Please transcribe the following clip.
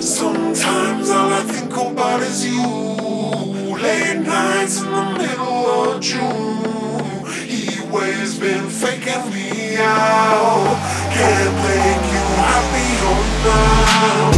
Sometimes all I think about is you. Late nights in the middle of June. He always been faking me out. Can't make you happy or not.